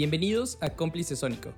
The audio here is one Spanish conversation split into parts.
Bienvenidos a Cómplice Sónico.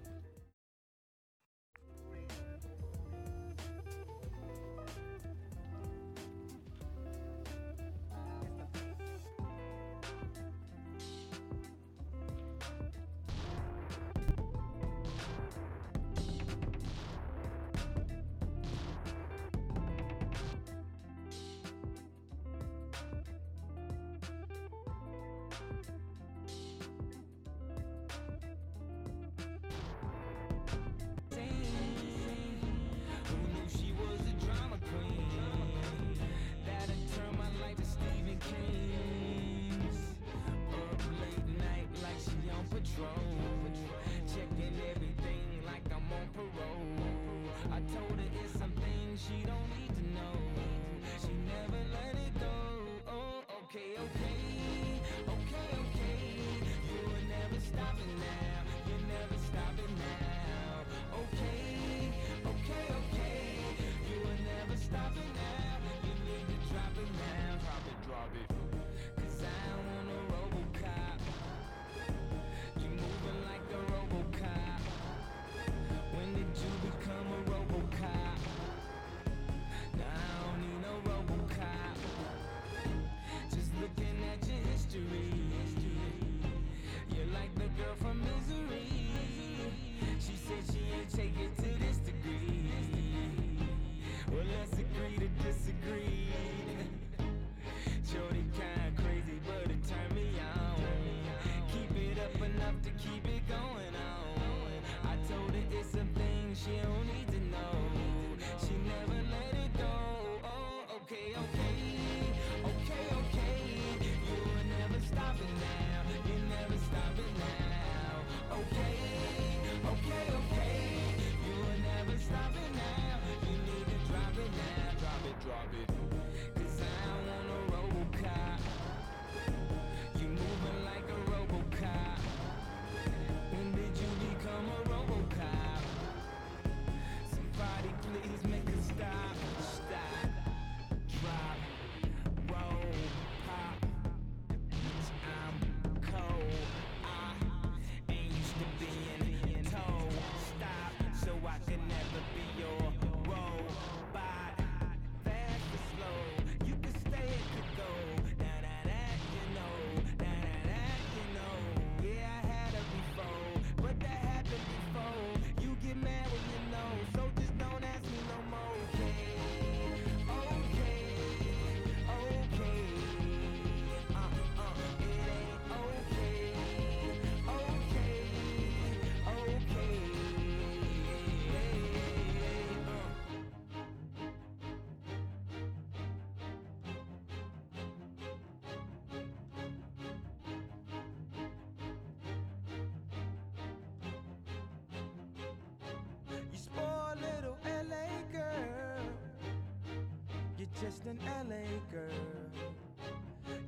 Just an LA girl.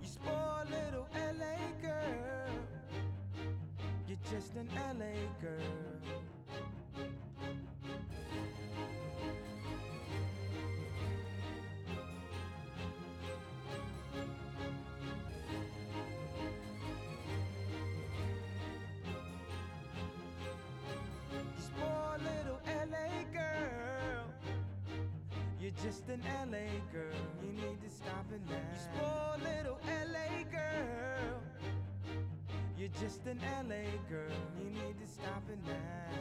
You spoil little LA girl. You're just an LA girl. LA girl. You need to stop it now. You spoil little LA girl. You're just an LA girl. You need to stop it now.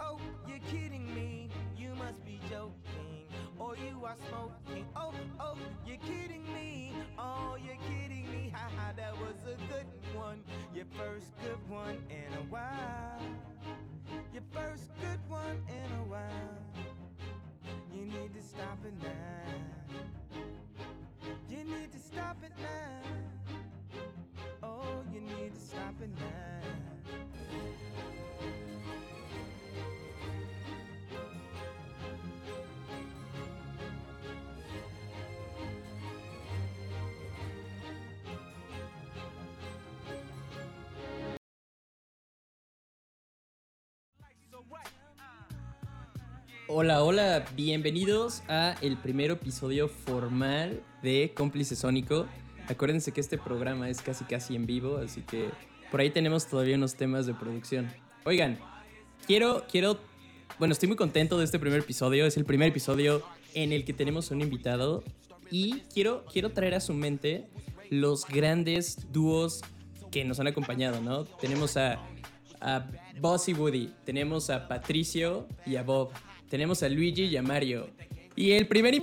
Oh, you're kidding me. You must be joking. Or you are smoking. Oh, oh, you're kidding me. Oh, you're kidding me. Haha, that was a good one. Your first good one in a while. Your first good one in a while. You need to stop it now. You need to stop it now. Oh, you need to stop it now. Hola, hola, bienvenidos a el primer episodio formal de Cómplice Sónico. Acuérdense que este programa es casi casi en vivo, así que por ahí tenemos todavía unos temas de producción. Oigan, quiero, quiero, bueno, estoy muy contento de este primer episodio. Es el primer episodio en el que tenemos un invitado y quiero, quiero traer a su mente los grandes dúos que nos han acompañado, ¿no? Tenemos a, a Boss y Woody, tenemos a Patricio y a Bob, tenemos a Luigi y a Mario. Y el primer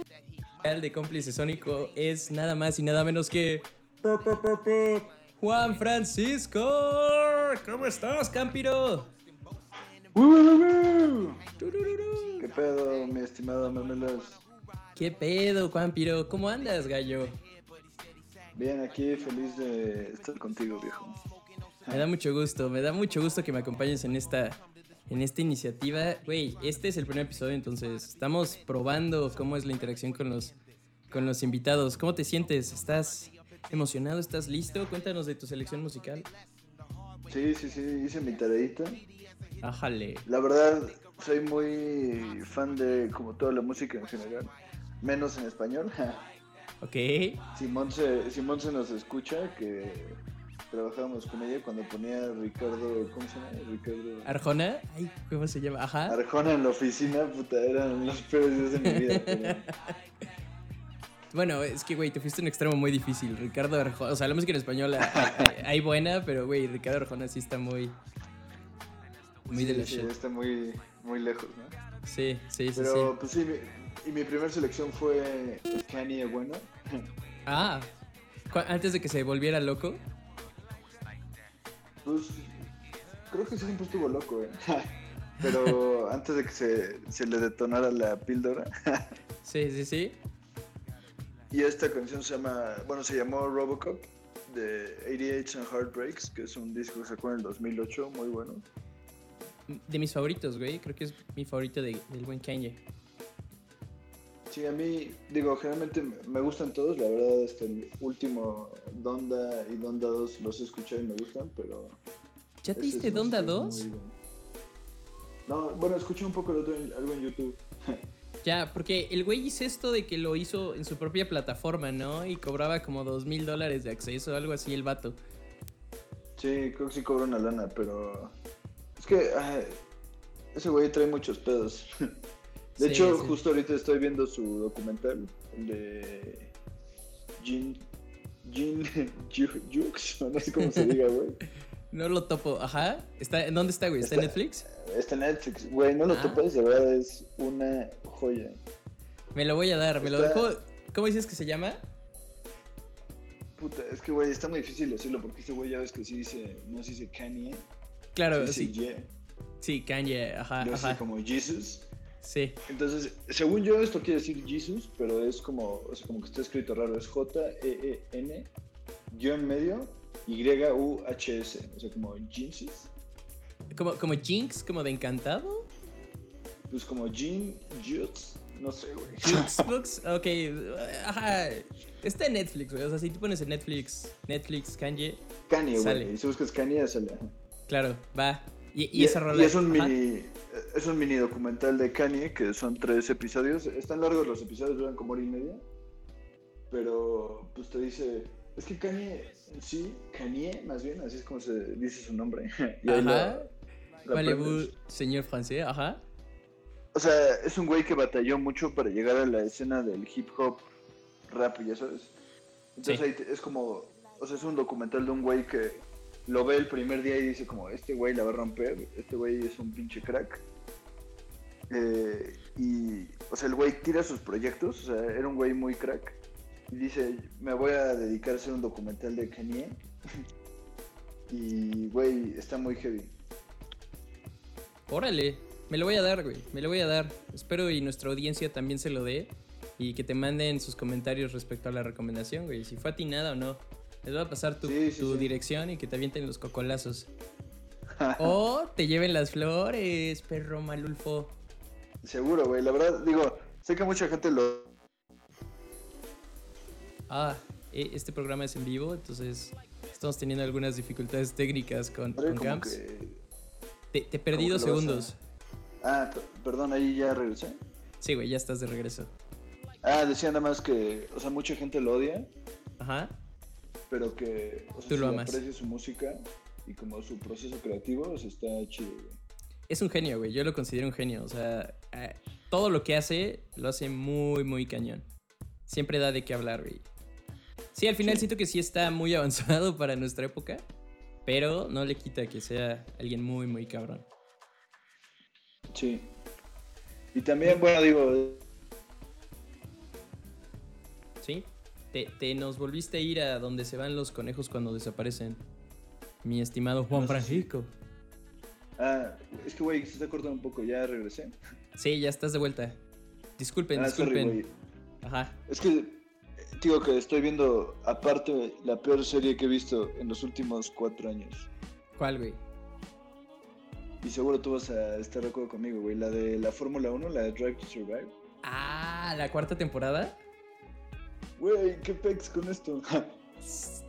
de cómplice sónico es nada más y nada menos que Juan Francisco. ¿Cómo estás, Campiro? ¿Qué pedo, mi estimado Memelos? ¿Qué pedo, Campiro? ¿Cómo andas, gallo? Bien, aquí feliz de estar contigo, viejo. Me da mucho gusto, me da mucho gusto que me acompañes en esta, en esta iniciativa. Güey, este es el primer episodio, entonces estamos probando cómo es la interacción con los, con los invitados. ¿Cómo te sientes? ¿Estás emocionado? ¿Estás listo? Cuéntanos de tu selección musical. Sí, sí, sí, hice mi tareita. Ájale. La verdad, soy muy fan de como toda la música en general, menos en español. Ok. Simón se, Simón se nos escucha que trabajábamos con ella cuando ponía Ricardo, ¿cómo se llama? Ricardo ¿Arjona? Ay, ¿cómo se llama? Ajá. Arjona en la oficina, puta, eran los peores días de mi vida. pero- Bueno, es que, güey, te fuiste un extremo muy difícil. Ricardo Arjona, o sea, la música en español hay, hay- buena, pero, güey, Ricardo Arjona sí está muy... Muy de sí, la sí, shit. está muy, muy lejos, ¿no? Sí, sí, sí, sí. Pero pues sí, mi- y mi primera selección fue Kanye Bueno. Ah, antes de que se volviera loco. Pues creo que siempre estuvo loco, ¿eh? Pero antes de que se, se le detonara la píldora. Sí, sí, sí. Y esta canción se llama, bueno, se llamó Robocop de 88 and Heartbreaks, que es un disco que sacó en el 2008, muy bueno. De mis favoritos, güey. Creo que es mi favorito de- del buen Kanye. Sí, a mí, digo, generalmente me gustan todos, la verdad, hasta el último Donda y Donda 2 los he escuchado y me gustan, pero... ¿Ya te diste Donda música 2? muy buena. No, bueno, escuché un poco otro en- algo en YouTube. Ya, porque el güey hizo esto de que lo hizo en su propia plataforma, ¿no? Y cobraba como dos mil dólares de acceso, algo así, el vato. Sí, creo que sí cobra una lana, pero... Es que ay, ese güey trae muchos pedos. De Sí, hecho, sí. justo ahorita estoy viendo su documental el de Jin... Jin... Ju- Jux, o no sé cómo se diga, güey. No lo topo. Ajá. ¿Está, ¿En dónde está, güey? ¿Está en Netflix? Está en Netflix. Güey, no lo Ah. topas, de verdad es una joya. Me lo voy a dar. Me lo Está- ¿Cómo, cómo dices que se llama? Puta, es que, güey, está muy difícil decirlo porque este güey ya ves que sí dice, no se dice Kanye, Claro, dice sí. Ye, Sí, Kanye. Ajá, dice ajá. como Jesus. Sí. Entonces, según yo, esto quiere decir Jesus, pero es como, o sea, como que está escrito raro. Es J-E-E-N, guion medio, Y-U-H-S. O sea, como Jesus. Como, como Jinx, como de encantado. Pues como Jean, Jutes, no sé, güey. Xbox, ok. Ajá. Está en Netflix, güey. O sea, si tú pones en Netflix, Netflix, Kanye, Kanye, Sale. güey. Y si buscas Kanye, sale. claro, va. Y, y esa rola. y es un ajá. Mini es un mini documental de Kanye que son tres episodios están largos los episodios duran como hora y media pero pues te dice es que Kanye sí Kanye más bien así es como se dice su nombre y Ajá. la- la Parlez-vous, aprendes. señor francés, ajá. o sea es un güey que batalló mucho para llegar a la escena del hip hop rap ya sabes entonces Sí. ahí te- es como o sea es un documental de un güey que lo ve el primer día y dice como este güey la va a romper este güey es un pinche crack Eh, y, o sea, el güey tira sus proyectos, o sea, era un güey muy crack. Y dice, me voy a dedicar a hacer un documental de Kanye. y, güey, está muy heavy. Órale, me lo voy a dar, güey. Me lo voy a dar. Espero y nuestra audiencia también se lo dé. Y que te manden sus comentarios respecto a la recomendación, güey. Si fue atinada o no. Les voy a pasar tu, Sí, sí, tu sí. dirección y que te avienten los cocolazos. o te lleven las flores, perro malulfo. Seguro, güey, la verdad, digo, sé que mucha gente lo... Ah, e- este programa es en vivo, entonces estamos teniendo algunas dificultades técnicas con, con Camps. que- Te, te perdí dos a- segundos. Ah, perdón, ahí ya regresé. Sí, güey, ya estás de regreso. Ah, decía nada más que, o sea, mucha gente lo odia, Ajá. Pero que, o sea, Tú si lo amas. aprecia su música, y como su proceso creativo, o sea, está chido, güey. Es un genio, güey. Yo lo considero un genio. O sea, eh, todo lo que hace, lo hace muy, muy cañón. Siempre da de qué hablar, güey. Sí, al final Sí. siento que sí está muy avanzado para nuestra época, pero no le quita que sea alguien muy, muy cabrón. Sí. Y también, bueno, digo, Te, te nos volviste a ir a donde se van los conejos cuando desaparecen. Mi estimado Juan No sé si- Francisco. ah, es que, güey, se está cortando un poco, ya regresé. Sí, ya estás de vuelta. Disculpen, Ah, disculpen. Ajá. Es que, digo que estoy viendo, aparte, la peor serie que he visto en los últimos cuatro años. ¿Cuál, güey? Y seguro tú vas a estar de acuerdo conmigo, güey. La de la Fórmula 1, la de Drive to Survive. Ah, la cuarta temporada. Güey, qué pex con esto.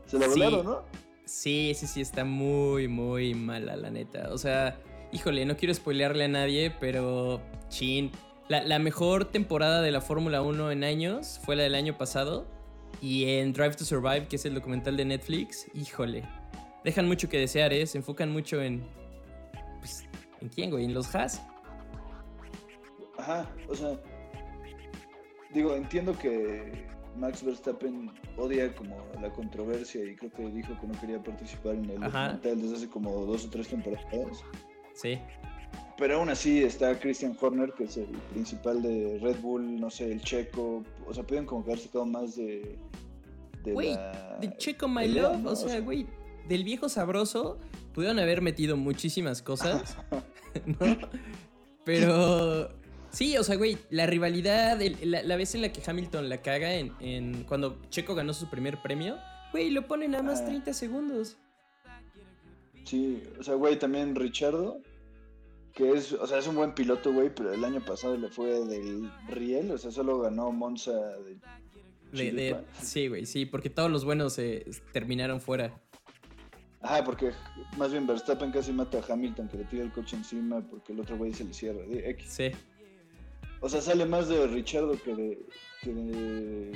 Se la Sí. volaron, ¿no? Sí, sí, sí, está muy, muy mala, la neta. O sea, híjole, no quiero spoilearle a nadie, pero chin. La, la mejor temporada de la Fórmula 1 en años fue la del año pasado. Y en Drive to Survive, que es el documental de Netflix, híjole. Dejan mucho que desear, ¿eh? Se enfocan mucho en. Pues, ¿En quién, güey? En los Haas. Ajá, o sea, digo, entiendo que Max Verstappen odia como la controversia y creo que dijo que no quería participar en el Ajá. documental desde hace como dos o tres temporadas. Sí. Pero aún así está Christian Horner, que es el principal de Red Bull, no sé, el checo. O sea, pudieron como que haber sacado más de. de Güey, la de Checo My Love, ¿no? o sea, güey, del viejo sabroso pudieron haber metido muchísimas cosas, ¿no? Pero sí, o sea, güey, la rivalidad, el- la, la vez en la que Hamilton la caga en, en- cuando Checo ganó su primer premio, güey, lo pone nada más Ah. 30 segundos. Sí, o sea, güey, también Richardo, que es, o sea, es un buen piloto, güey, pero el año pasado le fue del riel, o sea, solo ganó Monza de... De- de- Chiripa. sí, güey, sí, porque todos los buenos eh, terminaron fuera. Ajá, porque más bien Verstappen casi mata a Hamilton, que le tira el coche encima porque el otro güey se le cierra. X. Sí. O sea, sale más de Richardo que de,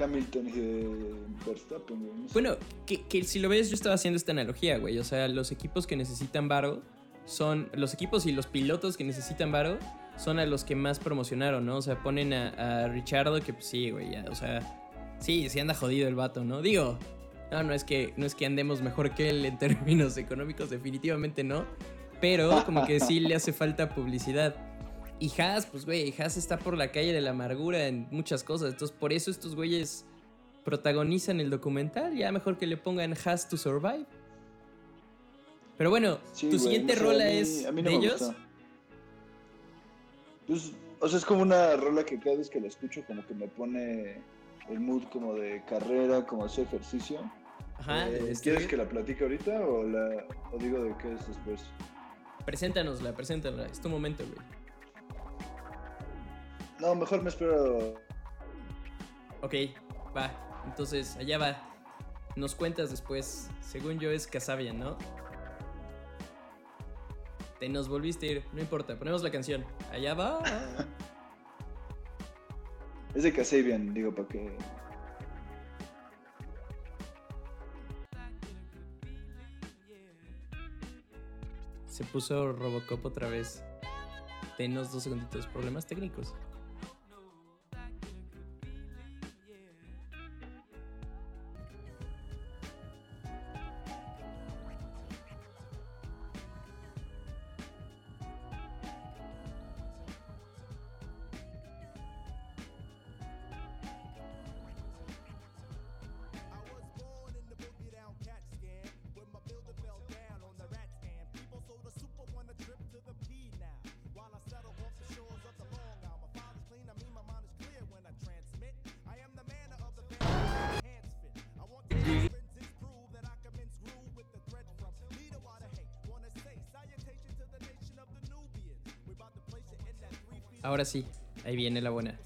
Hamilton y de Verstappen. Bueno, que, que si lo ves, yo estaba haciendo esta analogía, güey. O sea, los equipos que necesitan varo son. Los equipos y los pilotos que necesitan varo son a los que más promocionaron, ¿no? O sea, ponen a, a Richardo, que pues sí, güey, ya, o sea. Sí, sí anda jodido el vato, ¿no? Digo, no, no es que, no es que andemos mejor que él en términos económicos, definitivamente no. Pero como que sí le hace falta publicidad. Y Haas, pues güey, Haas está por la calle de la amargura en muchas cosas. Entonces, por eso estos güeyes protagonizan el documental. Ya mejor que le pongan Has to Survive. Pero bueno, Sí, tu güey, siguiente no sé, a rola mí- es no de ellos. Pues, o sea, es como una rola que cada vez que la escucho como que me pone el mood como de carrera, como hacer ejercicio. Ajá, Eh, ¿Quieres que la platique ahorita o, la, o digo de qué es después? Preséntanosla, preséntanosla. Es tu momento, güey. No, mejor me espero. Ok, va. Entonces, allá va. Nos cuentas después. Según yo es Casabian, ¿no? Te nos volviste a ir. No importa, ponemos la canción. Allá va. Es de Kasabian, digo, para que. Se puso Robocop otra vez. Tenos dos segunditos. Problemas técnicos. Ahora sí, ahí viene la buena.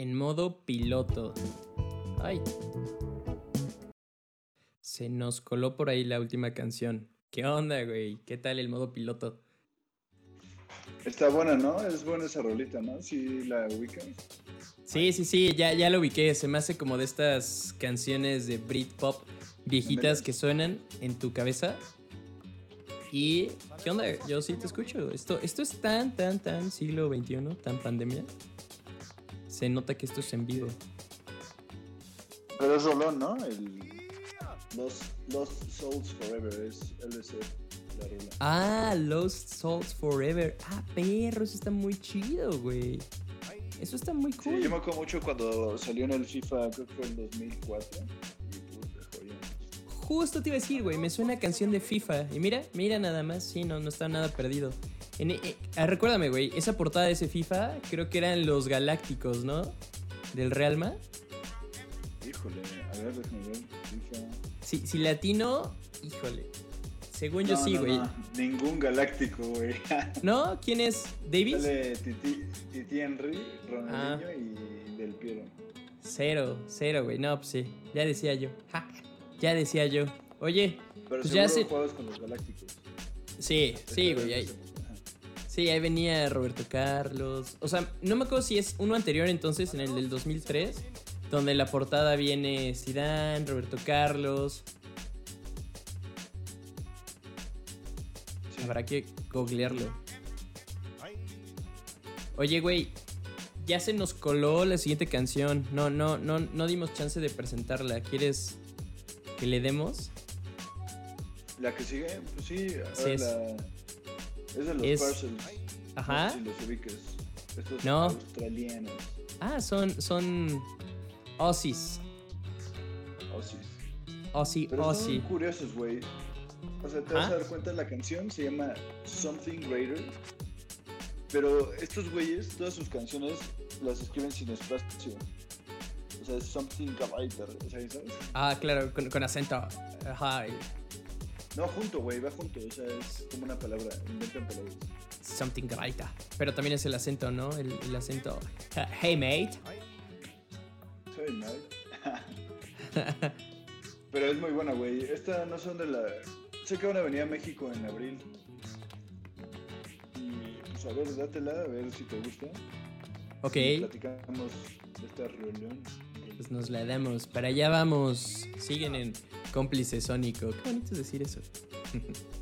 En modo piloto. Ay. Se nos coló por ahí la última canción. ¿Qué onda, güey? ¿Qué tal el modo piloto? Está buena, ¿no? Es buena esa rolita, ¿no? Si la ubicas. Sí, sí, sí, ya, ya lo ubiqué. Se me hace como de estas canciones de Britpop viejitas que suenan en tu cabeza. Y, ¿qué onda? Yo sí te escucho. Esto, esto es tan, tan, tan siglo XXI, tan pandemia. Se nota que esto es en vivo. Pero es rolón, ¿no? El Lost, Lost Souls Forever es LC, la. Ah, Lost Souls Forever. Ah, perro, eso está muy chido, güey. Eso está muy Sí, cool. yo me acuerdo mucho cuando salió en el FIFA, creo que fue en 2004. Y puta, joya. Justo te iba a decir, güey, me suena a canción de FIFA. Y mira, mira nada más, sí, no, no está nada perdido. En- eh, ah, recuérdame, güey, esa portada de ese FIFA, creo que eran los Galácticos, ¿no? Del Realma. Híjole, a ver, déjame ver. FIFA. Si, si latino, híjole. Según yo sí, güey. no, Ningún galáctico, güey. ¿No? ¿Quién es? ¿Davis? Titi, Titi Henry, Ah. Ronaldinho y Del Piero. Cero, cero, güey. No, pues sí. Ya decía yo. Ja, ya decía yo. Oye, Pero Pues ya se- con los galácticos. sí, sí, güey. Sí, ahí venía Roberto Carlos. O sea, no me acuerdo si es uno anterior entonces, en el del 2003, donde en la portada viene Zidane, Roberto Carlos. Sí. Habrá que googlearlo. Oye, güey, ya se nos coló la siguiente canción. No, no, no, no dimos chance de presentarla. ¿Quieres que le demos? La que sigue, pues sí, a Sí, es- la... es de los es- Parcels. Ajá. No sé si los ubiques. Estos No. australianos. Ah, son, son Aussies. Aussies. Aussie, Pero Aussie. son curiosos, güey. O sea, te vas a dar cuenta, la canción se llama Something Greater. Pero estos güeyes, todas sus canciones las escriben sin espacio. O sea, es Something Greater. ¿sabes? Ah, claro, con, con acento. Ajá, No, junto, güey, va junto. O sea, es como una palabra. Inventan palabras. something greater. Pero también es el acento, ¿no? El, el acento. "Uh, Hey, mate. Soy mal. Pero es muy buena, güey. Esta no son de la. Sé que van a venir a México en abril. Y pues a ver, dátela, a ver si te gusta. Ok, platicamos de esta reunión. pues nos la damos. Para allá vamos. Siguen en Cómplice sónico. Qué bonito es decir eso.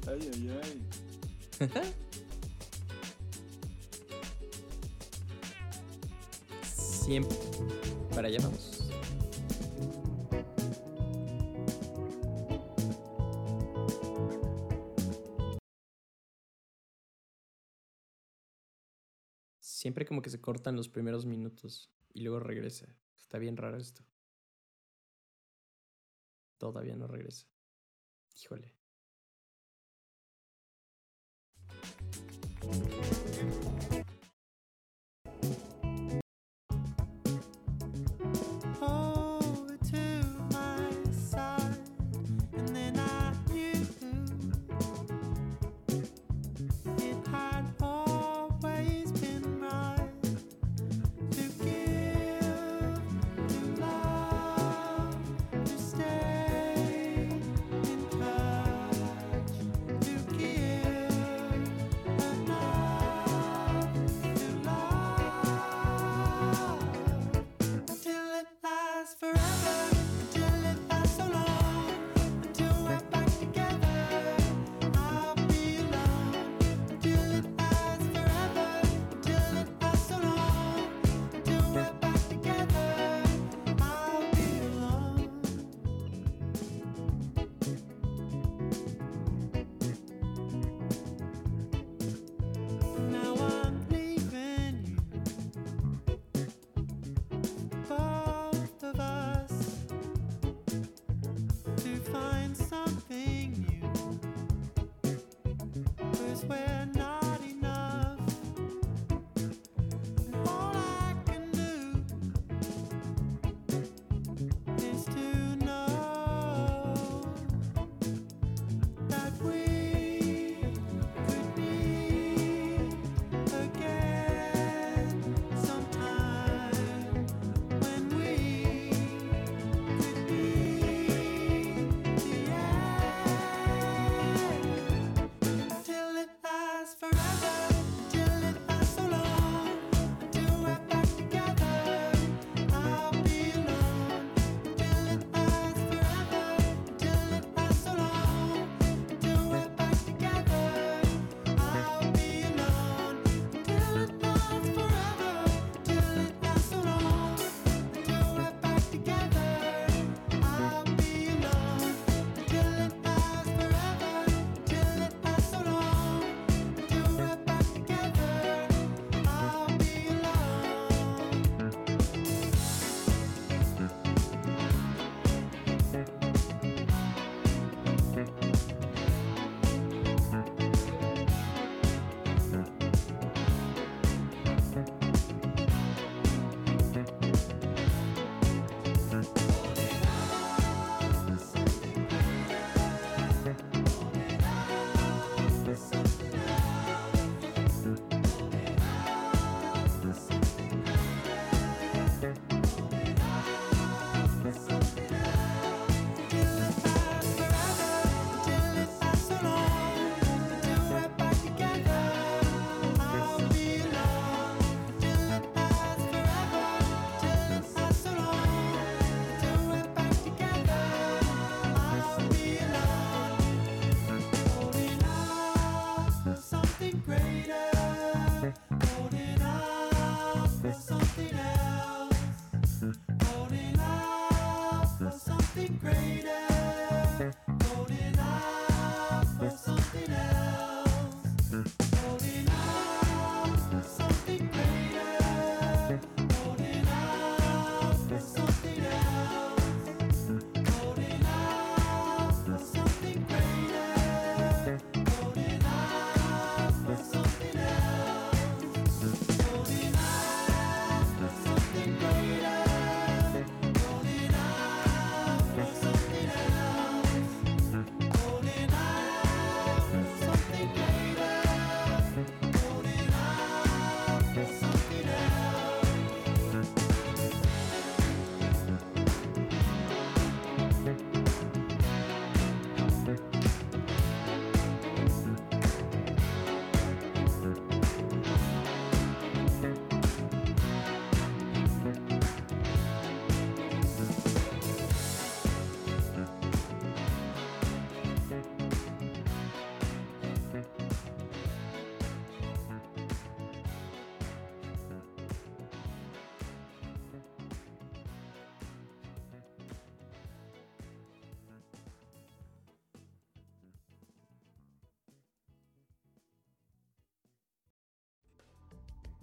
ay, ay, ay. Siempre. Para allá vamos. Siempre como que se cortan los primeros minutos y luego regresa. Está bien raro esto. Todavía no regresa. Híjole.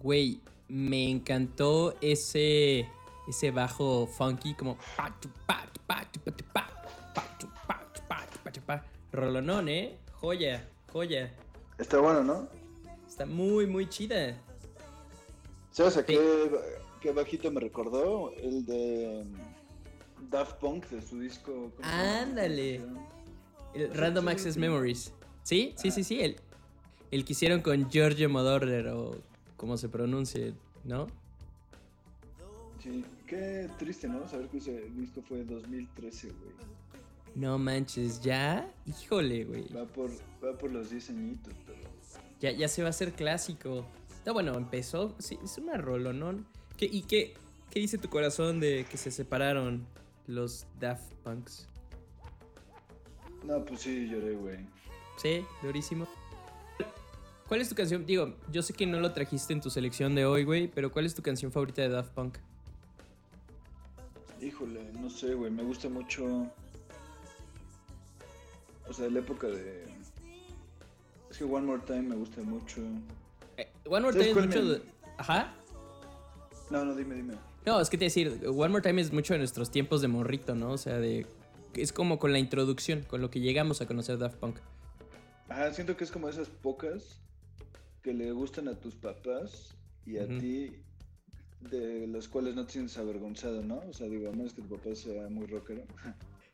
Güey, me encantó ese, ese bajo funky como... Rolonón, ¿eh? Joya, joya. Está bueno, ¿no? Está muy, muy chida. ¿Sabes a qué, qué bajito me recordó? El de mm, Daft Punk de su disco. Ándale. El Random Access. Memories. ¿Sí? Sí, sí, sí. El, el que hicieron con Giorgio Moroder o como se pronuncie, ¿no? Sí, qué triste, ¿no? Saber que ese disco fue 2013, güey. No manches, ¿ya? Híjole, güey. Va por, va por los 10 añitos, pero... Ya, ya se va a hacer clásico. No, bueno, empezó. Sí, es una rolonón. ¿Qué, ¿Y qué, qué dice tu corazón de que se separaron los Daft Punks? No, pues sí, lloré, güey. Sí, durísimo. ¿Cuál es tu canción? Digo, yo sé que no lo trajiste en tu selección de hoy, güey, pero ¿cuál es tu canción favorita de Daft Punk? Híjole, no sé, güey. Me gusta mucho... O sea, la época de... Es que One More Time me gusta mucho. Eh, One More ¿Sabes Time es mucho me- de... Ajá. No, no, dime, dime. No, es que te decir, One More Time es mucho de nuestros tiempos de morrito, ¿no? O sea, de... Es como con la introducción, con lo que llegamos a conocer Daft Punk. Ajá, siento que es como esas pocas que le gustan a tus papás y a ti, de las cuales no te sientes avergonzado, ¿no? O sea, digo, a menos que tu papá sea muy rockero.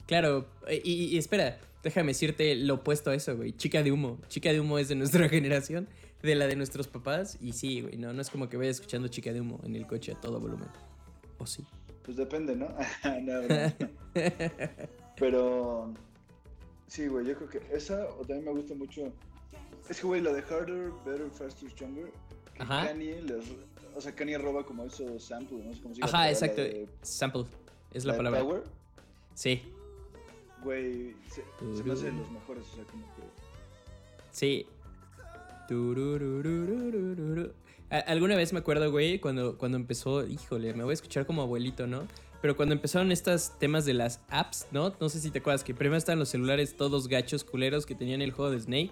Claro, eh, y, y espera, déjame decirte lo opuesto a eso, güey. Chica de humo. Chica de humo es de nuestra generación, de la de nuestros papás. Y sí, güey, no, no es como que vaya escuchando Chica de humo en el coche a todo volumen. ¿O sí? Pues depende, ¿no? no, broma. Pero sí, güey, yo creo que esa o también me gusta mucho. Es que, güey, la de Harder, Better, Faster, Stronger. Que Ajá. Kanye les, o sea, Kanye roba como esos samples, ¿no? Es como si Ajá, exacto. Sample es la, de palabra. Power, Sí, güey, se, se me hace de los mejores, o sea, como que. sí. Alguna vez me acuerdo, güey, cuando, cuando empezó, híjole, me voy a escuchar como abuelito, ¿no? Pero cuando empezaron estos temas de las apps, ¿no? No sé si te acuerdas que primero estaban los celulares todos gachos, culeros que tenían el juego de Snake.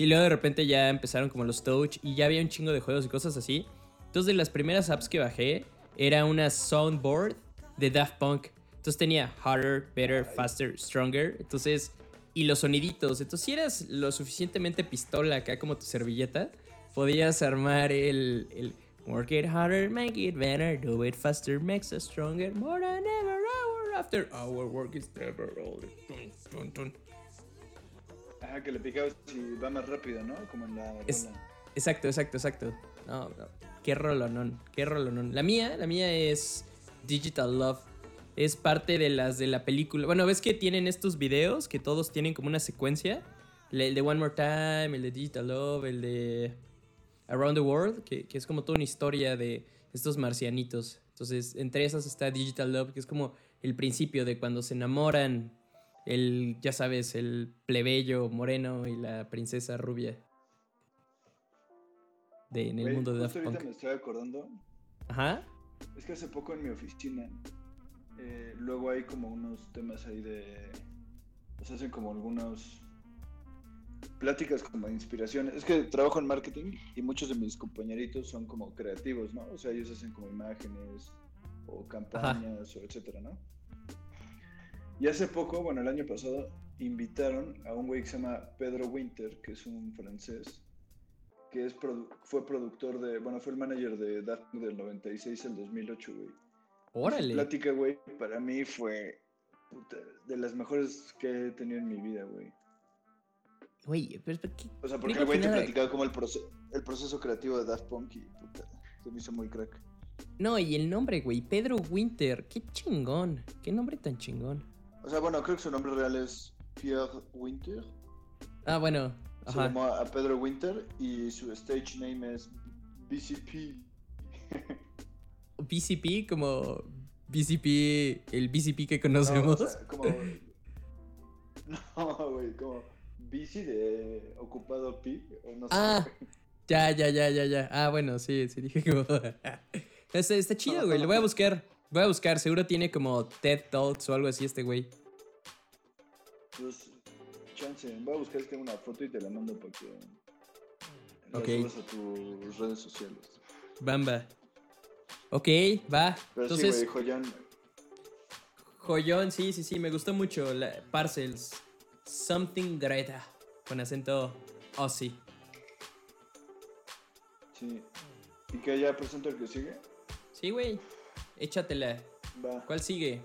Y luego de repente ya empezaron como los Touch y ya había un chingo de juegos y cosas así. Entonces de las primeras apps que bajé era una soundboard de Daft Punk. Entonces tenía harder, better, faster, stronger. Entonces, y los soniditos. Entonces si eras lo suficientemente pistola acá como tu servilleta, podías armar el... el Work it harder, make it better, do it faster, makes us stronger, more than ever, hour after our work is never over. Tun, tun, tun. Ajá, que le picabas y va más rápido, ¿no? Como en la. Es-. Exacto, exacto, exacto. No, no. Qué rolonón, qué rolonón. La mía, la mía es Digital Love. Es parte de las de la película. Bueno, ves que tienen estos videos que todos tienen como una secuencia. El de One More Time, el de Digital Love, el de Around the World, que, que es como toda una historia de estos marcianitos. Entonces, entre esas está Digital Love, que es como el principio de cuando se enamoran el, ya sabes, el plebeyo moreno y la princesa rubia. De, en el mundo de Daft ahorita Punk. me estoy acordando. Ajá. Es que hace poco en mi oficina, eh, luego hay como unos temas ahí de. Se hacen como algunos. Pláticas como de inspiración. Es que trabajo en marketing y muchos de mis compañeritos son como creativos, ¿no? O sea, ellos hacen como imágenes o campañas o etcétera, ¿no? Y hace poco, bueno, el año pasado, invitaron a un güey que se llama Pedro Winter, que es un francés, que es produ- fue productor de, bueno, fue el manager de Daft Punk del 96 al 2008, güey. Su Órale. plática, güey, para mí fue puta, de las mejores que he tenido en mi vida, güey. Güey, pero, pero ¿qué? O sea, porque el güey te platicaba como el, proce- el proceso creativo de Daft Punk y puta, se me hizo muy crack. No, y el nombre, güey. Pedro Winter. Qué chingón. Qué nombre tan chingón. O sea, bueno, creo que su nombre real es Pierre Winter. Ah, bueno. Se Ajá. llamó a Pedro Winter y su stage name es BCP. BCP, como BCP, el BCP que No, o conocemos. sea, como... No, güey, como bici de ocupado pi, o no sé. Ah, ya, ya, ya, ya, ya. Ah, bueno, sí, sí, dije como. está, está chido, güey. Lo voy a buscar. Voy a buscar. Seguro tiene como TED Talks o algo así este güey. Pues, chance, voy a buscar que tengo una foto y te la mando para que la Ok. subas a tus redes sociales. Bamba. Ok, va. Pero Entonces, sí, güey, joyón. joyón, sí, sí, sí, me gustó mucho. la- Parcels. Something Greta. Con acento Aussie. Sí. ¿Y que ya presento el que sigue? Sí, güey. Échatela. Va. ¿Cuál sigue?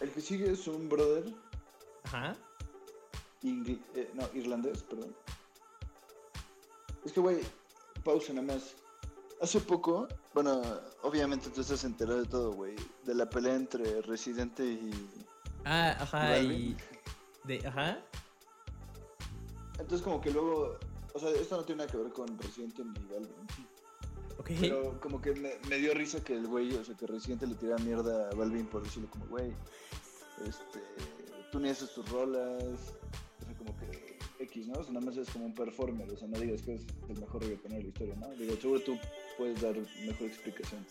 El que sigue es un brother Ajá. ingl- eh, no, irlandés, perdón. Es que, güey, pausa nada más. Hace poco, bueno, obviamente tú estás enterado de todo, güey. De la pelea entre Residente y... Ah, ajá. Y. De, ajá. Entonces como que luego... O sea, esto no tiene nada que ver con Residente ni Balvin. Pero como que me, me dio risa que el güey, o sea, que Residente le tiraba mierda a Balvin por decirle como, güey, este, tú ni haces tus rolas, o sea, como que X, ¿no? O sea, nada más es como un performer, o sea, no digas que es el mejor reggaetonero de la historia, ¿no? Digo, seguro tú puedes dar mejor explicación.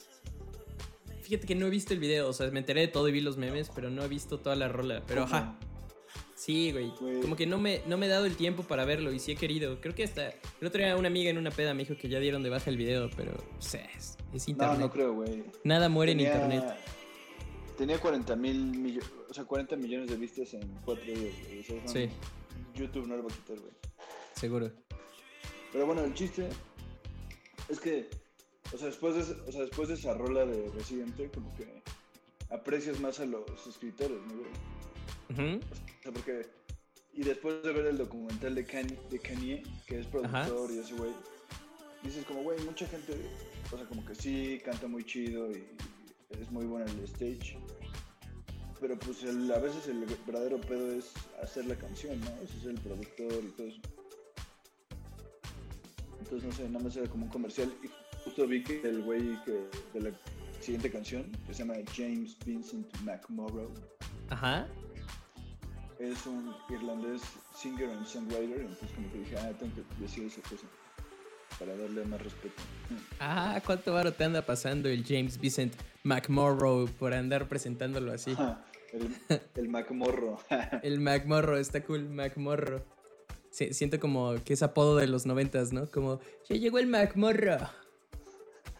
Fíjate que no he visto el video. O sea, me enteré de todo y vi los memes, pero no he visto toda la rola. Pero ¿Cómo? ajá. Sí, güey. Güey. Como que no me, no me he dado el tiempo para verlo y sí he querido. Creo que hasta el otro día una amiga en una peda me dijo que ya dieron de baja el video, pero sea, es, es No, internet. no creo, güey. Nada muere en internet. Tenía 40 mil millones, o sea, 40 millones de vistas en 4 días, güey. O sea, no- Sí, YouTube no lo va a quitar, güey. seguro. Pero bueno, el chiste es que, o sea, después de, o sea, después de esa rola de Residente, como que aprecias más a los escritores, ¿no, güey? Ujú. O sea, porque... Y después de ver el documental de Kanye, de Kanye que es productor y ese güey, dices como, güey, mucha gente, o sea, como que sí, canta muy chido y es muy bueno en el stage. Pero pues el- a veces el verdadero pedo es hacer la canción, ¿no? Ese es el productor y todo eso. Entonces, no sé, nada más era como un comercial. Y justo vi que el güey que de la siguiente canción, que se llama James Vincent McMorrow, Ajá. Es un irlandés singer and songwriter. Entonces, como que dije, ah, tengo que decir esa cosa para darle más respeto. Ah, ¿cuánto varo te anda pasando el James Vincent McMorrow por andar presentándolo así? Ajá, el, el McMorro. El McMorro, está cool, McMorro. Sí, siento como que es apodo de los noventas, ¿no? Como, ya llegó el McMorro.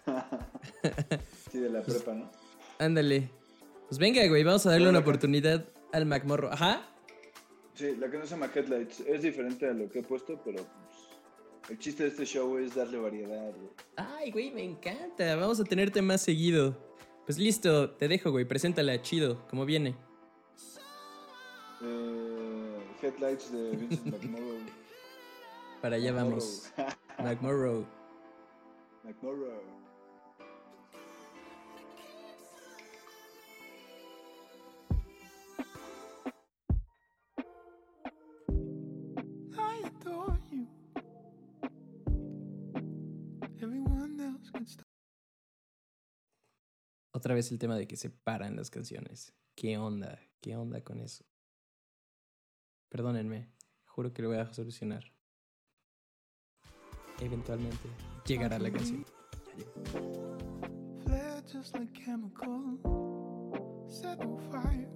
sí, de la prepa, ¿no? Ándale. Pues venga, güey, vamos a darle una oportunidad al McMorro. Ajá. Sí, la que no se llama Headlights es diferente a lo que he puesto, pero pues, el chiste de este show es darle variedad. güey. Ay, güey, me encanta. Vamos a tenerte más seguido. Pues listo, te dejo, güey. Preséntala, chido, como viene. Eh, Headlights de Vincent McMorrow. Para allá vamos. McMorrow. McMorrow. Otra vez el tema de que se paran las canciones. ¿Qué onda? ¿Qué onda con eso? Perdónenme. Juro que lo voy a solucionar. Eventualmente llegará la canción. Just like chemical. Set on fire.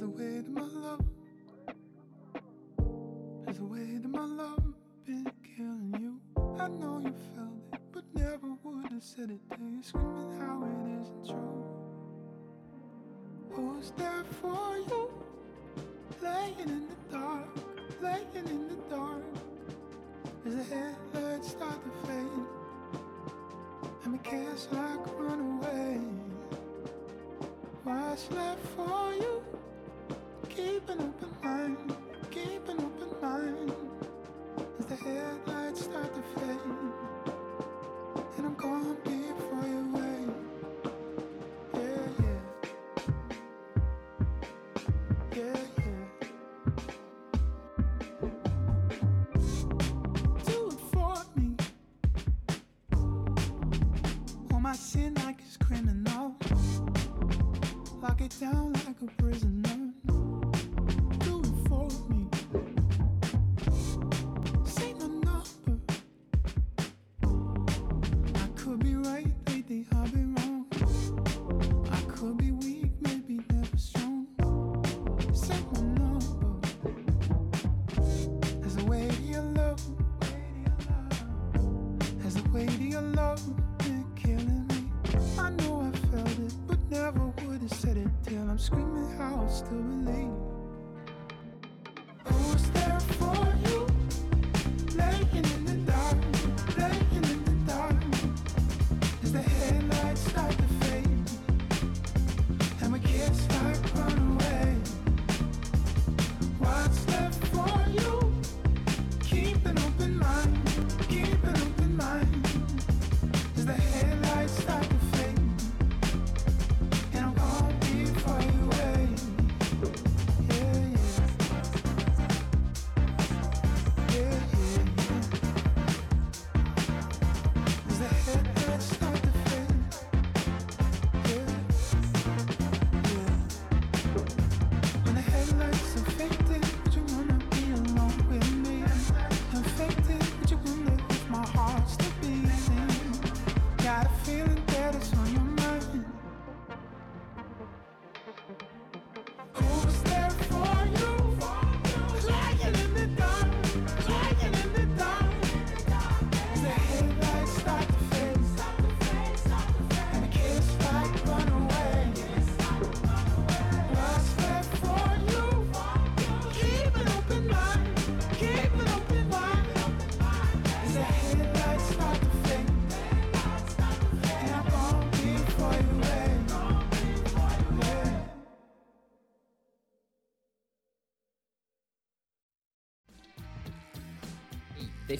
A way to my love. A way to my love. Been killing said it. to you're screaming how it isn't true. Who's there for you? Laying in the dark, laying in the dark. As the headlights start to fade. And we kiss like runaway. What's left for you?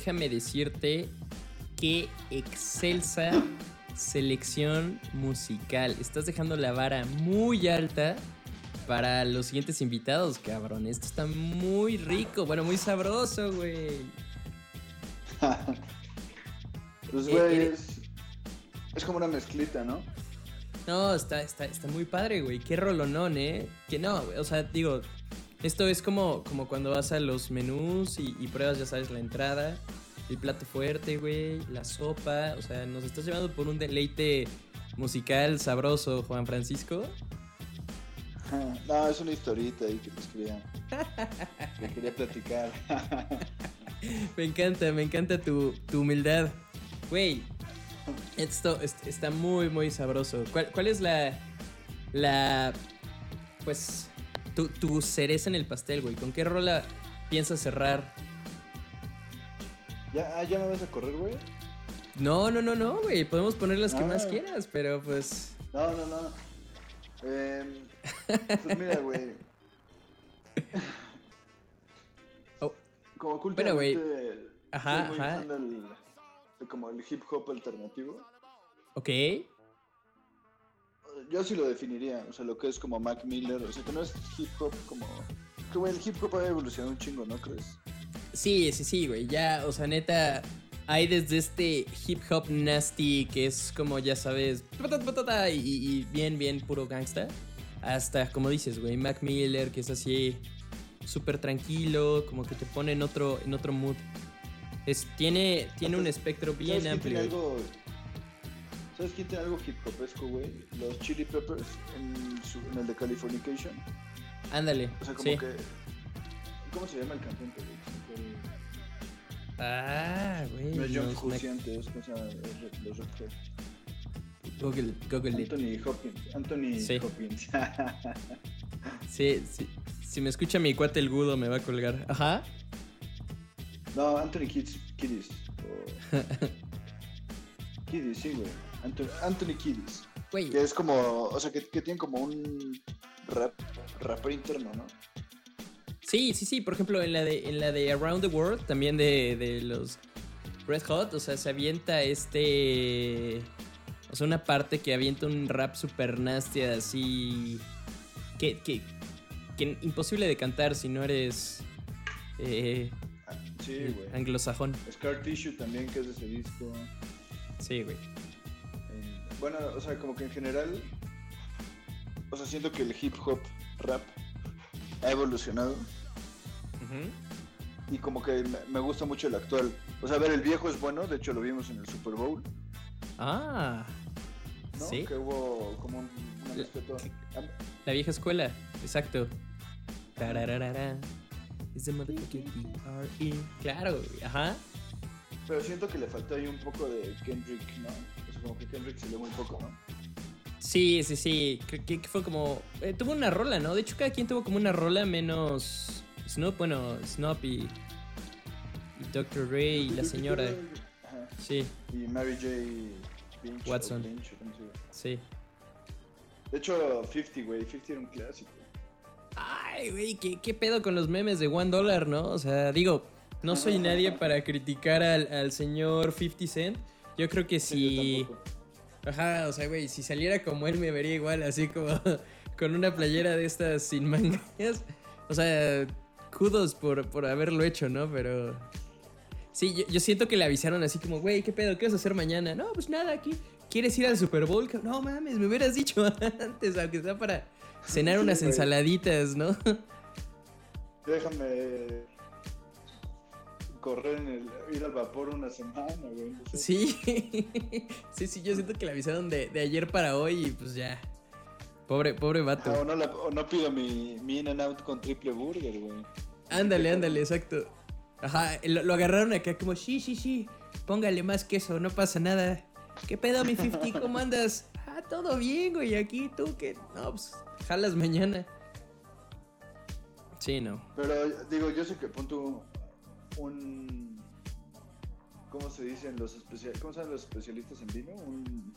Déjame decirte qué excelsa selección musical. Estás dejando la vara muy alta para los siguientes invitados, cabrón. Esto está muy rico, bueno, muy sabroso, güey. Pues, Eh, güey, eh, es, es como una mezclita, ¿no? No, está, está, está muy padre, güey. Qué rolonón, ¿eh? Que no, o sea, digo, esto es como, como cuando vas a los menús y, y pruebas, ya sabes, la entrada, el plato fuerte, güey, la sopa. O sea, nos estás llevando por un deleite musical sabroso, Juan Francisco. No, es una historita ahí que pues quería, que quería platicar. Me encanta, me encanta tu, tu humildad. Güey, esto est- está muy, muy sabroso. ¿Cuál, cuál es la. La. Pues. Tu, tu cereza en el pastel, güey? ¿Con qué rola piensas cerrar? ¿Ya, ah, ¿Ya me vas a correr, güey? No, no, no, no, güey. Podemos poner las que Ah. más quieras, pero pues. No, no, no. Em, pues mira, güey. Oh, Como Pero, güey, culturalmente ajá, soy muy ajá. fan del- de como el hip hop alternativo. ok. Yo sí lo definiría, o sea, lo que es como Mac Miller, o sea, que no es hip hop como... Que, güey, el hip hop ha evolucionado un chingo, ¿no crees? Sí, sí, sí, güey. Ya, o sea, neta. Hay desde este hip hop nasty que es como, ya sabes, y, y bien, bien puro gangsta. Hasta, como dices, güey, Mac Miller, que es así súper tranquilo, como que te pone en otro, en otro mood. Es, tiene, tiene un espectro bien ¿Sabes quién tiene amplio. algo... ¿Sabes quién tiene algo hip hopesco, güey? Los Chili Peppers en, su- en el de Californication. Ándale, O sea, como sí. que... ¿Cómo se llama el cantante, güey? Ah, güey. No es John Frusciante, es llama Los- Hot. Google, Google. Anthony Hopkins. Anthony Sí. Hopkins. Sí, sí. Si me escucha mi cuate el gudo me va a colgar. Ajá. no, Anthony Kiddis. Kiddis, sí, güey. Anthony, Anthony Kiddis. Güey. Que es como, o sea, que, que tiene como un rap, rapper interno, ¿no? Sí, sí, sí. Por ejemplo, en la de, en la de Around the World, también de, de los Red Hot, o sea, se avienta este. O sea, una parte que avienta un rap super nasty así. Que, que, que imposible de cantar si no eres. Eh, Ah, Sí, güey. anglosajón. Scar Tissue también, que es de ese disco. Sí, güey. Bueno, o sea, como que en general, o sea, siento que el hip hop rap ha evolucionado y como que me, gusta mucho el actual. O sea, a ver, el viejo es bueno, de hecho lo vimos en el Super Bowl, Ah. ¿no? Sí. Que hubo como un, La- La vieja escuela, exacto. Tarararara. Is the motherfucking D.R.E.. Claro, ajá. Pero siento que le faltó ahí un poco de Kendrick, ¿no? Como que Kendrick se muy poco, ¿no? Sí, sí, sí. Creo que fue como. eh, tuvo una rola, ¿no? De hecho, cada quien tuvo como una rola menos. Snoop, bueno, Snoop y. Y Dr. Dre y la señora. Ajá. Sí, Y Mary J. Binch, Watson. Llama. sí. De hecho, 50, güey. 50 era un clásico. Ay, güey, ¿qué, qué pedo con los memes de One Dollar, ¿no? O sea, digo, no soy nadie para criticar al, al señor 50 Cent. Yo creo que Sí, si. Ajá, o sea, güey, si saliera como él me vería igual, así como con una playera de estas sin mangas. O sea, kudos por, por haberlo hecho, ¿no? Pero. Sí, yo, yo siento que le avisaron así como, güey, ¿qué pedo? ¿Qué vas a hacer mañana? No, pues nada, aquí. ¿Quieres ir al Super Bowl? No mames, me hubieras dicho antes, aunque sea para cenar unas ensaladitas, ¿no? Déjame correr en el. ir al vapor una semana, güey. no sé. Sí, sí, sí, yo siento que le avisaron de, de ayer para hoy y pues ya. Pobre, pobre vato. Ah, o, no la- o no pido mi, mi In and Out con triple burger, güey. Ándale, ándale, exacto. Ajá, lo, lo agarraron acá como, sí, sí, sí, póngale más queso, no pasa nada. ¿Qué pedo, mi 50? ¿Cómo andas? Ah, todo bien, güey, aquí tú que... No, pues, jalas mañana. Sí, no. Pero digo, yo sé que punto un. ¿Cómo se dicen los especialistas? ¿Cómo llaman los especialistas en vino? Un,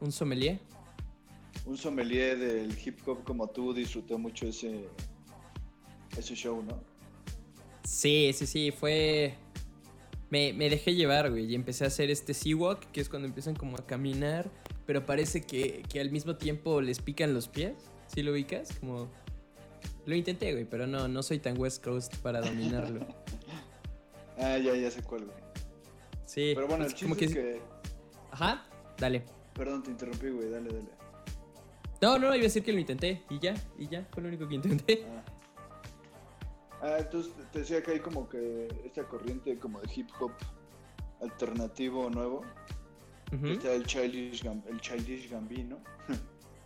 ¿Un sommelier? un sommelier del hip hop como tú disfrutó mucho ese, ese show, ¿no? Sí, sí, sí, fue... Me, me dejé llevar, güey, y empecé a hacer este sea walk, que es cuando empiezan como a caminar, pero parece que, que al mismo tiempo les pican los pies, ¿sí lo ubicas? Como... Lo intenté, güey, pero no, no soy tan West Coast para dominarlo. Ah, ya, ya sé cuál, güey. Sí, Pero bueno, el chiste como que... es que. Ajá, dale. Perdón, te interrumpí, güey, dale, dale. No, no, iba a decir que lo intenté, y ya, y ya, fue lo único que intenté. Ah. Ah, entonces te decía que hay como que esta corriente como de hip hop alternativo nuevo. Está el Childish, Gam- el Childish Gambino.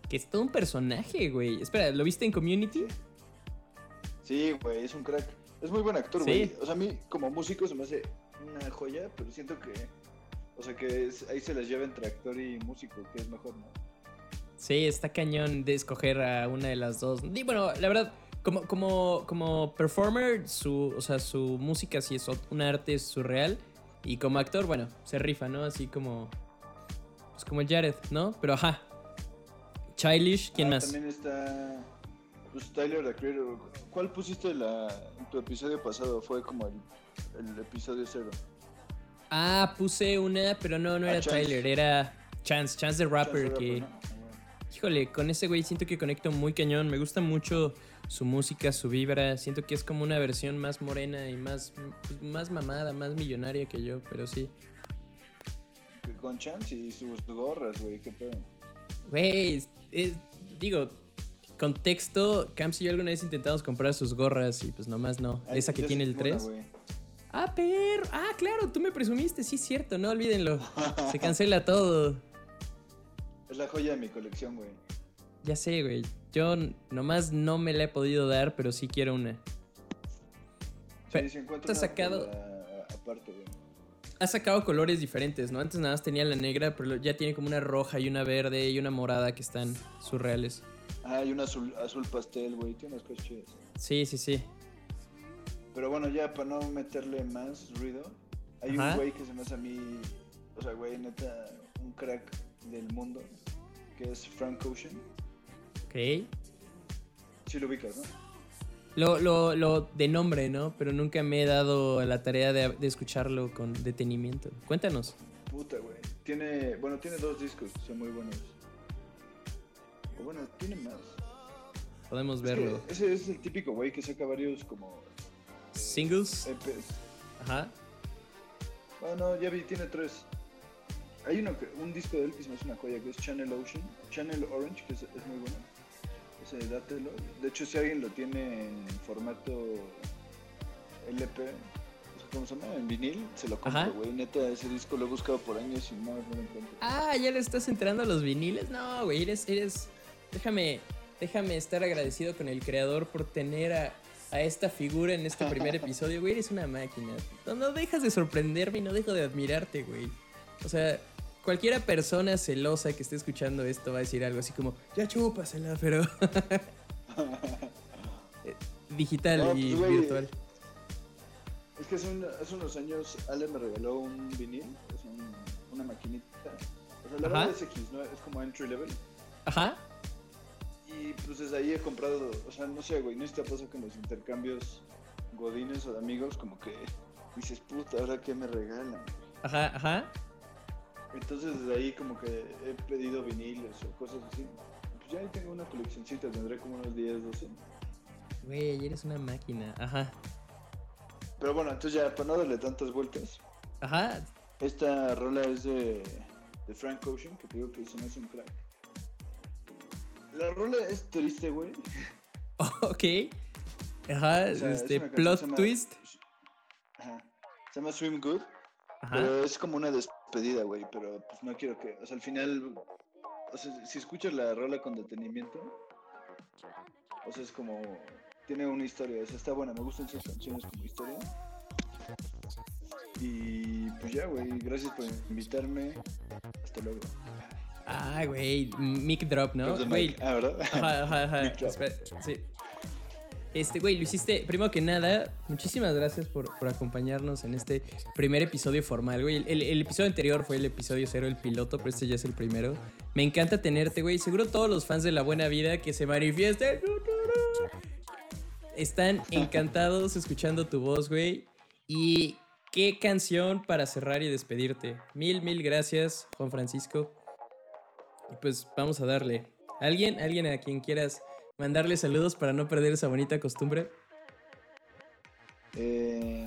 Que es todo un personaje, güey. Espera, ¿lo viste en Community? Sí, güey, es un crack. Es muy buen actor, Sí. güey. O sea, a mí como músico se me hace una joya, pero siento que... O sea, que es- ahí se las lleva entre actor y músico, que es mejor, ¿no? Sí, está cañón de escoger a una de las dos. Y bueno, la verdad, como, como, como performer, su, o sea, su música sí es un arte surreal. Y como actor, bueno, se rifa, ¿no? Así como. Pues como Jared, ¿no? Pero ajá. Childish, ¿quién Ah, más? También está... Pues Tyler, the Creator. ¿Cuál pusiste la, en tu episodio pasado? Fue como el, el episodio cero. Ah, puse una, pero no, no Ah, era Chance. Tyler, era Chance, Chance the Rapper, Chance que. Rapper, ¿no? Ah, bueno. Híjole, con ese güey siento que conecto muy cañón. Me gusta mucho su música, su vibra. Siento que es como una versión más morena y más, pues, más mamada, más millonaria que yo, pero sí. Con Chance y sus gorras, güey, qué pedo. Güey, es- es- digo, contexto, Camps y yo alguna vez intentamos comprar sus gorras y pues nomás no. Ay, Esa que tiene el tengo una, 3. güey. Ah, pero... Ah, claro, tú me presumiste, sí es cierto, no olvídenlo. Se cancela todo. Es la joya de mi colección, güey. Ya sé, güey. Yo nomás no me la he podido dar, pero sí quiero una. Sí, si encuentro ¿te has una, sacado- la- Aparte, güey. Ha sacado colores diferentes, ¿no? Antes nada más tenía la negra, pero ya tiene como una roja y una verde y una morada que están surreales. Ah, hay un azul, azul pastel, güey. Tiene unas cosas chidas. Sí, sí, sí. Pero bueno, ya para no meterle más ruido, hay Ajá. un güey que se me hace a mí, o sea, güey, neta, un crack del mundo, que es Frank Ocean. Ok. Sí lo ubicas, ¿no? Lo, lo, lo de nombre, ¿no? Pero nunca me he dado la tarea de, de escucharlo con detenimiento. Cuéntanos. Puta, güey. Tiene, bueno, tiene dos discos, son muy buenos. O bueno, tiene más. Podemos Es verlo. ese es el típico güey que saca varios como Singles. EPs. Ajá. Bueno, ya vi, tiene tres. Hay uno que, un disco de él que se me hace una joya, que es Channel Ocean, Channel Orange, que es, es muy bueno. Ese, dátelo. De hecho, si alguien lo tiene en formato LP, o sea, ¿cómo se llama? En vinil, se lo compro, güey. Neta, ese disco lo he buscado por años y no, no lo encuentro. Ah, ¿ya le estás entrando a los viniles? No, güey, eres, eres... Déjame, déjame estar agradecido con el creador por tener a, a esta figura en este primer episodio, güey. Eres una máquina. No, no dejas de sorprenderme y no dejo de admirarte, güey. O sea, cualquiera persona celosa que esté escuchando esto va a decir algo así como, ya chúpasela, pero... Digital No, y pues, güey, virtual. Es que hace, un- hace unos años Ale me regaló un vinil, es un- una maquinita. O sea, la verdad es X, ¿no? Es como entry level. Ajá. Desde ahí he comprado, o sea, no sé, güey, no te pasa que en los intercambios godines o de amigos, como que dices, puta, ¿ahora qué me regalan? güey?". Ajá, ajá. Entonces desde ahí como que he pedido viniles o cosas así. Pues ya ahí tengo una coleccioncita, tendré como unos 10, 12. Güey, eres una máquina. Ajá. Pero bueno, entonces ya, para no darle tantas vueltas, Ajá. esta rola es de, de Frank Ocean, que te digo que se me hace un crack. La rola es triste, güey. Ok. Ajá, O sea, es este canción plot llama- twist. Ajá. Se llama Swim Good. Ajá. Pero es como una despedida, güey. Pero pues no quiero que. O sea, al final. O sea, si escuchas la rola con detenimiento. O sea, es como. Tiene una historia. O sea, está buena. Me gustan esas canciones como historia. Y pues ya, güey. Gracias por invitarme. Hasta luego. Ah, güey, mic drop, ¿no? Drop the Güey, mic. Ah, ¿verdad? Ajá, ajá. Espera, sí. Este, güey, lo hiciste, primero que nada, muchísimas gracias por, por acompañarnos en este primer episodio formal, güey. El, el- el episodio anterior fue el episodio cero, el piloto, pero este ya es el primero. Me encanta tenerte, güey. Seguro todos los fans de La Buena Vida que se manifiesten están encantados escuchando tu voz, güey. Y qué canción para cerrar y despedirte. Mil, mil gracias, Juan Francisco. Y pues vamos a darle. ¿Alguien? ¿Alguien a quien quieras mandarle saludos para no perder esa bonita costumbre? Eh,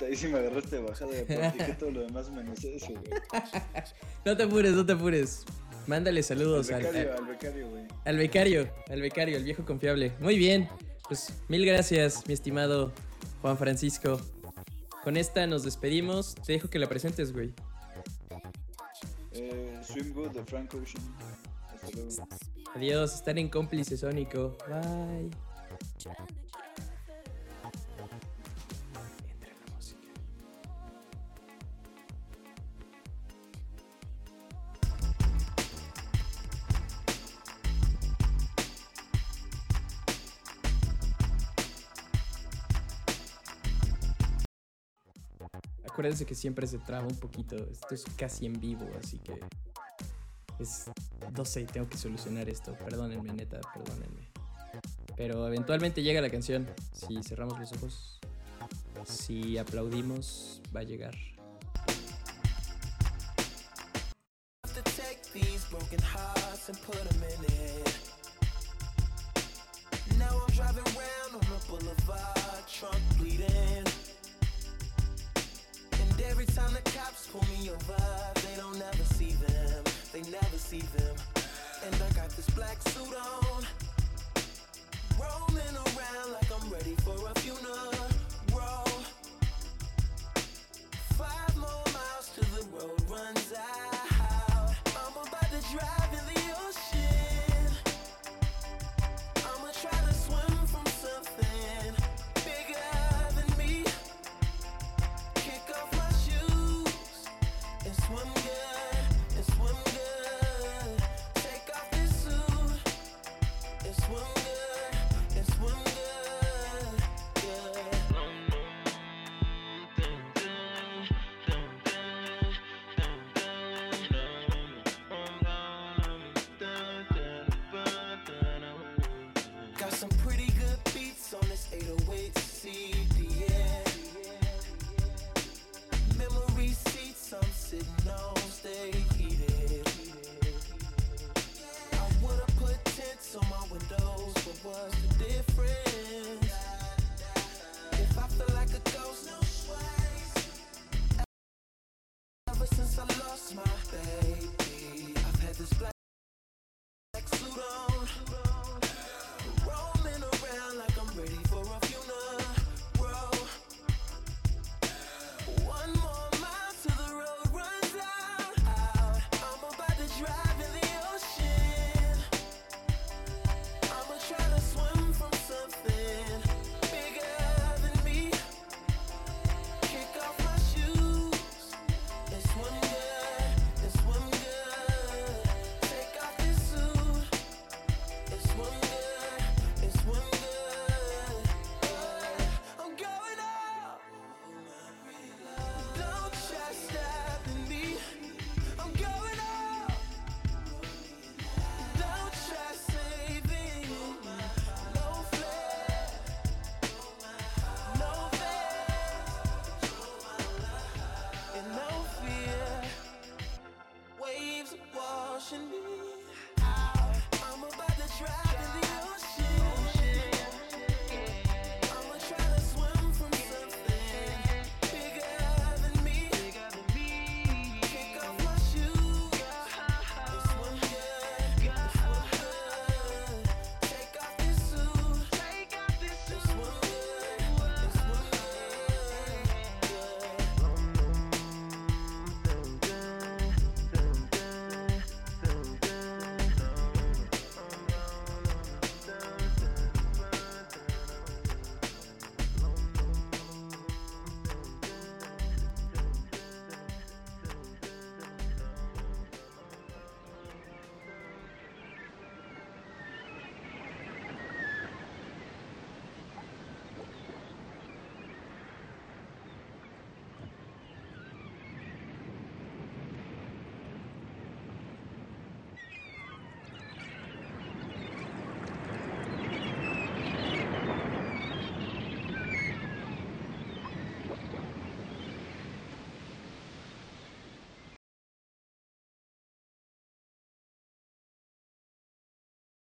ahí sí me agarraste de bajada. Practiqué todo lo demás menos eso, güey. No te apures, no te apures. Mándale Al saludos al, becario, al- al becario, güey. al becario, al becario, el viejo confiable. Muy bien. Pues mil gracias, mi estimado Juan Francisco. Con esta nos despedimos. Te dejo que la presentes, güey. De Frank Ocean. Hasta. Adiós, están en cómplice sónico. Bye. Acuérdense que siempre se traba un poquito. Esto es casi en vivo, así que. Es. No sé, tengo que solucionar esto. Perdónenme, neta, perdónenme. Pero eventualmente llega la canción. Si cerramos los ojos, si aplaudimos, va a llegar.